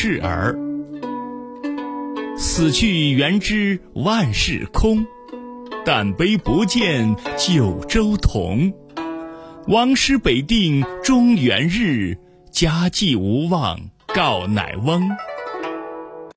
示儿。死去元知万事空但悲不见九州同。王师北定中原日家祭无忘告乃翁。